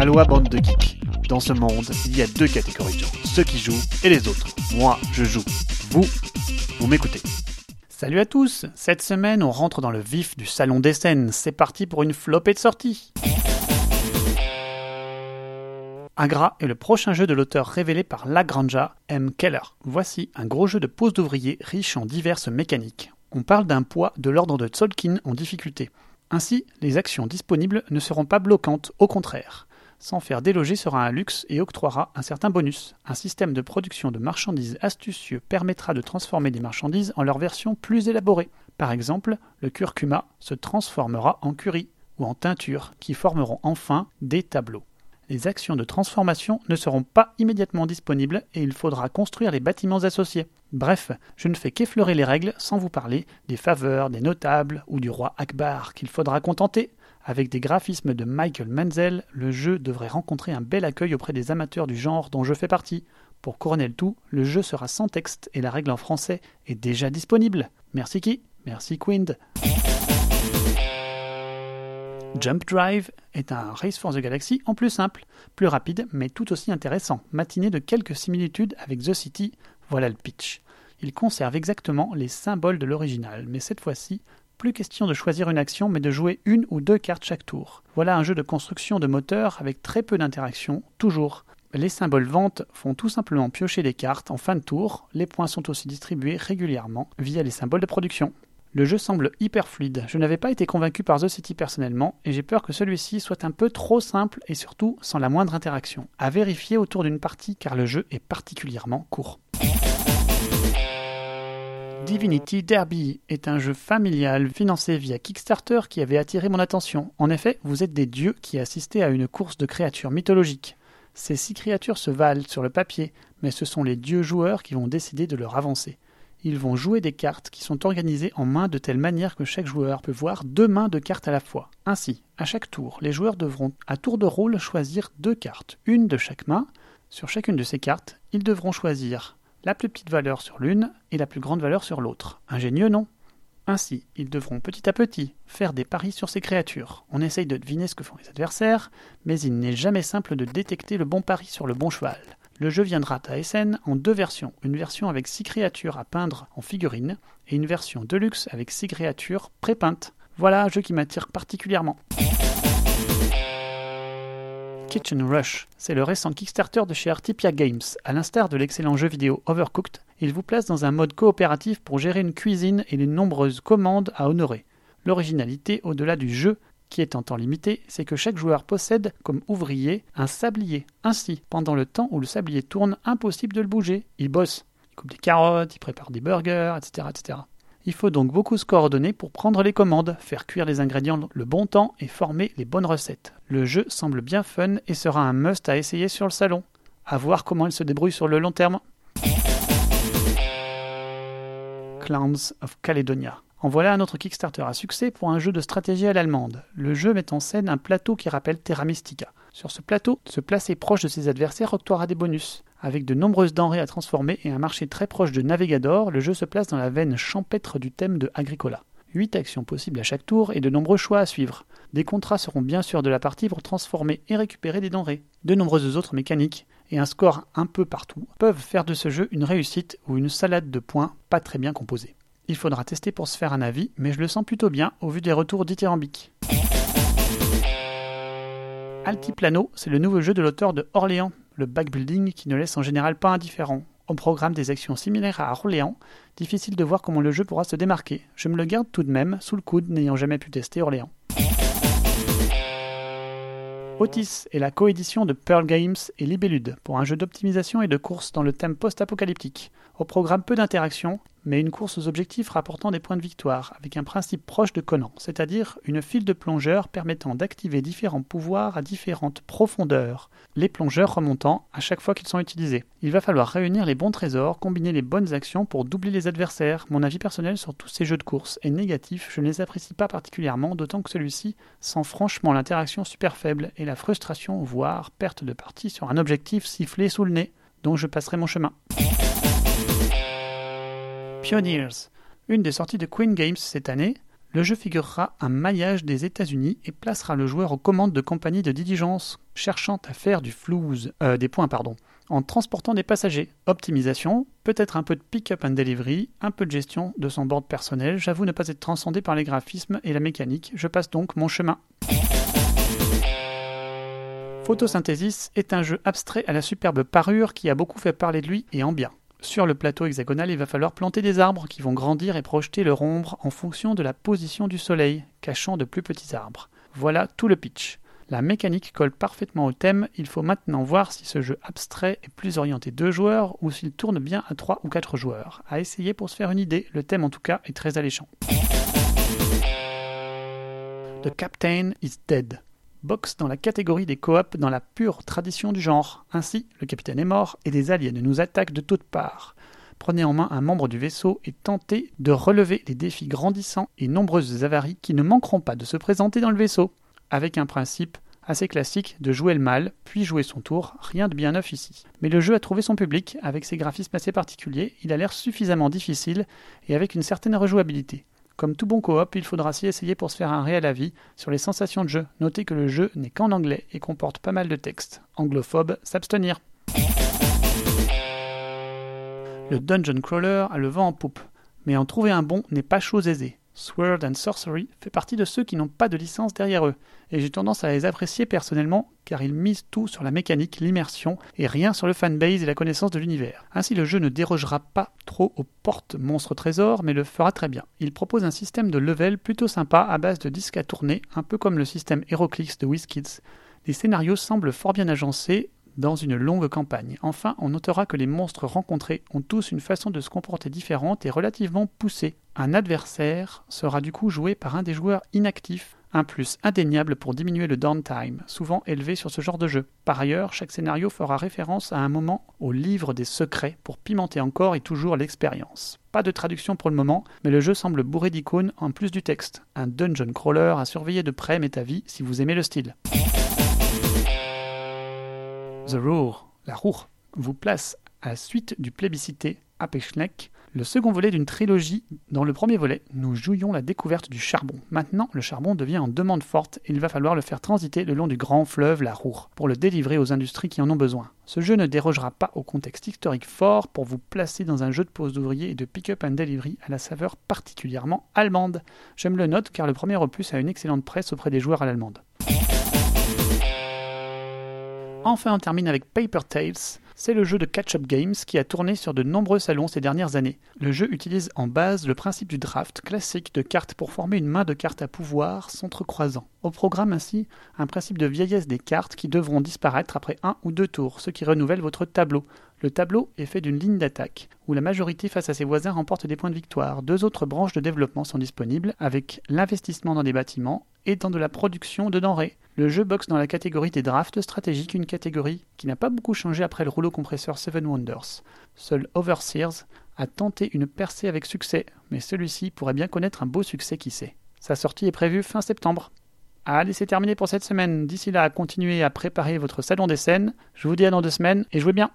Aloha bande de geeks. Dans ce monde, il y a deux catégories de gens, ceux qui jouent et les autres. Moi, je joue. Vous, vous m'écoutez. Salut à tous Cette semaine, on rentre dans le vif du salon des scènes. C'est parti pour une flopée de sorties Agra est le prochain jeu de l'auteur révélé par Lagranja M. Keller. Voici un gros jeu de pose d'ouvriers riche en diverses mécaniques. On parle d'un poids de l'ordre de Tzolk'in en difficulté. Ainsi, les actions disponibles ne seront pas bloquantes, au contraire. S'en faire déloger sera un luxe et octroiera un certain bonus. Un système de production de marchandises astucieux permettra de transformer des marchandises en leur version plus élaborée. Par exemple, le curcuma se transformera en curry ou en teinture qui formeront enfin des tableaux les actions de transformation ne seront pas immédiatement disponibles et il faudra construire les bâtiments associés. Bref, je ne fais qu'effleurer les règles sans vous parler des faveurs des notables ou du roi Akbar qu'il faudra contenter. Avec des graphismes de Michael Menzel, le jeu devrait rencontrer un bel accueil auprès des amateurs du genre dont je fais partie. Pour couronner le tout, le jeu sera sans texte et la règle en français est déjà disponible. Merci qui Merci Quind. Jump Drive est un Race for the Galaxy en plus simple, plus rapide mais tout aussi intéressant, matiné de quelques similitudes avec The City, voilà le pitch. Il conserve exactement les symboles de l'original, mais cette fois-ci, plus question de choisir une action mais de jouer une ou deux cartes chaque tour. Voilà un jeu de construction de moteur avec très peu d'interaction, toujours. Les symboles vente font tout simplement piocher des cartes en fin de tour, les points sont aussi distribués régulièrement via les symboles de production. Le jeu semble hyper fluide. Je n'avais pas été convaincu par The City personnellement, et j'ai peur que celui-ci soit un peu trop simple et surtout sans la moindre interaction. À vérifier autour d'une partie car le jeu est particulièrement court. Divinity Derby est un jeu familial financé via Kickstarter qui avait attiré mon attention. En effet, vous êtes des dieux qui assistaient à une course de créatures mythologiques. Ces six créatures se valent sur le papier, mais ce sont les dieux joueurs qui vont décider de leur avancer ils vont jouer des cartes qui sont organisées en mains de telle manière que chaque joueur peut voir deux mains de cartes à la fois. Ainsi, à chaque tour, les joueurs devront à tour de rôle choisir deux cartes, une de chaque main. Sur chacune de ces cartes, ils devront choisir la plus petite valeur sur l'une et la plus grande valeur sur l'autre. Ingénieux, non? Ainsi, ils devront petit à petit faire des paris sur ces créatures. On essaye de deviner ce que font les adversaires, mais il n'est jamais simple de détecter le bon pari sur le bon cheval. Le jeu viendra à SN en deux versions, une version avec 6 créatures à peindre en figurines et une version deluxe avec 6 créatures pré-peintes. Voilà un jeu qui m'attire particulièrement. Kitchen Rush, c'est le récent Kickstarter de chez Artipia Games. À l'instar de l'excellent jeu vidéo Overcooked, il vous place dans un mode coopératif pour gérer une cuisine et les nombreuses commandes à honorer. L'originalité, au-delà du jeu, qui est en temps limité, c'est que chaque joueur possède comme ouvrier un sablier. Ainsi, pendant le temps où le sablier tourne, impossible de le bouger. Il bosse, il coupe des carottes, il prépare des burgers, etc. etc. Il faut donc beaucoup se coordonner pour prendre les commandes, faire cuire les ingrédients le bon temps et former les bonnes recettes. Le jeu semble bien fun et sera un must à essayer sur le salon. À voir comment il se débrouille sur le long terme. Clowns of Caledonia. En voilà un autre Kickstarter à succès pour un jeu de stratégie à l'allemande. Le jeu met en scène un plateau qui rappelle Terra Mystica. Sur ce plateau, se placer proche de ses adversaires octroiera des bonus. Avec de nombreuses denrées à transformer et un marché très proche de Navigador, le jeu se place dans la veine champêtre du thème de Agricola. 8 actions possibles à chaque tour et de nombreux choix à suivre. Des contrats seront bien sûr de la partie pour transformer et récupérer des denrées. De nombreuses autres mécaniques et un score un peu partout peuvent faire de ce jeu une réussite ou une salade de points pas très bien composée. Il faudra tester pour se faire un avis, mais je le sens plutôt bien au vu des retours dithyrambiques. Altiplano, c'est le nouveau jeu de l'auteur de Orléans, le backbuilding qui ne laisse en général pas indifférent. On programme des actions similaires à Orléans, difficile de voir comment le jeu pourra se démarquer. Je me le garde tout de même sous le coude n'ayant jamais pu tester Orléans. Otis est la coédition de Pearl Games et Libellude pour un jeu d'optimisation et de course dans le thème post-apocalyptique. Au programme peu d'interactions, mais une course aux objectifs rapportant des points de victoire, avec un principe proche de Conan, c'est-à-dire une file de plongeurs permettant d'activer différents pouvoirs à différentes profondeurs, les plongeurs remontant à chaque fois qu'ils sont utilisés. Il va falloir réunir les bons trésors, combiner les bonnes actions pour doubler les adversaires. Mon avis personnel sur tous ces jeux de course est négatif, je ne les apprécie pas particulièrement, d'autant que celui-ci sent franchement l'interaction super faible et la frustration, voire perte de partie sur un objectif sifflé sous le nez, donc je passerai mon chemin. Pioneers, une des sorties de Queen Games cette année, Le jeu figurera un maillage des États-Unis et placera le joueur aux commandes de compagnies de diligence cherchant à faire du flouze, euh, des points pardon, en transportant des passagers. Optimisation, peut-être un peu de pick-up and delivery, un peu de gestion de son board personnel. J'avoue ne pas être transcendé par les graphismes et la mécanique. Je passe donc mon chemin. Photosynthesis est un jeu abstrait à la superbe parure qui a beaucoup fait parler de lui et en bien. Sur le plateau hexagonal, il va falloir planter des arbres qui vont grandir et projeter leur ombre en fonction de la position du soleil, cachant de plus petits arbres. Voilà tout le pitch. La mécanique colle parfaitement au thème, il faut maintenant voir si ce jeu abstrait est plus orienté deux joueurs ou s'il tourne bien à trois ou quatre joueurs. À essayer pour se faire une idée, le thème en tout cas est très alléchant. The Captain is Dead boxe dans la catégorie des coops dans la pure tradition du genre. Ainsi, le capitaine est mort et des aliens nous attaquent de toutes parts. Prenez en main un membre du vaisseau et tentez de relever les défis grandissants et nombreuses avaries qui ne manqueront pas de se présenter dans le vaisseau, avec un principe assez classique de jouer le mal, puis jouer son tour, rien de bien neuf ici. Mais le jeu a trouvé son public, avec ses graphismes assez particuliers, il a l'air suffisamment difficile et avec une certaine rejouabilité. Comme tout bon coop, il faudra s'y essayer pour se faire un réel avis sur les sensations de jeu. Notez que le jeu n'est qu'en anglais et comporte pas mal de textes. Anglophobes, s'abstenir. Le Dungeon Crawler a le vent en poupe, mais en trouver un bon n'est pas chose aisée. Sword and Sorcery fait partie de ceux qui n'ont pas de licence derrière eux, et j'ai tendance à les apprécier personnellement car ils misent tout sur la mécanique, l'immersion, et rien sur le fanbase et la connaissance de l'univers. Ainsi le jeu ne dérogera pas trop aux portes monstres trésors, mais le fera très bien. Il propose un système de level plutôt sympa à base de disques à tourner, un peu comme le système HeroClix de WizKids. Les scénarios semblent fort bien agencés, dans une longue campagne. Enfin, on notera que les monstres rencontrés ont tous une façon de se comporter différente et relativement poussée. Un adversaire sera du coup joué par un des joueurs inactifs, un plus indéniable pour diminuer le downtime, souvent élevé sur ce genre de jeu. Par ailleurs, chaque scénario fera référence à un moment au livre des secrets pour pimenter encore et toujours l'expérience. Pas de traduction pour le moment, mais le jeu semble bourré d'icônes en plus du texte. Un dungeon crawler à surveiller de près m'est avis si vous aimez le style. The Roar, la Roure, vous place à suite du plébiscité le second volet d'une trilogie. Dans le premier volet, nous jouions la découverte du charbon. Maintenant, le charbon devient en demande forte et il va falloir le faire transiter le long du grand fleuve la Roure pour le délivrer aux industries qui en ont besoin. Ce jeu ne dérogera pas au contexte historique fort pour vous placer dans un jeu de pose d'ouvrier et de pick-up and delivery à la saveur particulièrement allemande. J'aime le note car le premier opus a une excellente presse auprès des joueurs à l'allemande. Enfin, on termine avec Paper Tales. C'est le jeu de catch-up games qui a tourné sur de nombreux salons ces dernières années. Le jeu utilise en base le principe du draft classique de cartes pour former une main de cartes à pouvoir s'entrecroisant. Au programme ainsi un principe de vieillesse des cartes qui devront disparaître après un ou deux tours, ce qui renouvelle votre tableau. Le tableau est fait d'une ligne d'attaque, où la majorité face à ses voisins remporte des points de victoire. Deux autres branches de développement sont disponibles, avec l'investissement dans des bâtiments et dans de la production de denrées. Le jeu boxe dans la catégorie des drafts stratégiques, une catégorie qui n'a pas beaucoup changé après le rouleau compresseur Seven Wonders. Seul Overseers a tenté une percée avec succès, mais celui-ci pourrait bien connaître un beau succès qui sait. Sa sortie est prévue fin septembre. Allez, c'est terminé pour cette semaine. D'ici là, continuez à préparer votre salon des scènes. Je vous dis à dans deux semaines et jouez bien.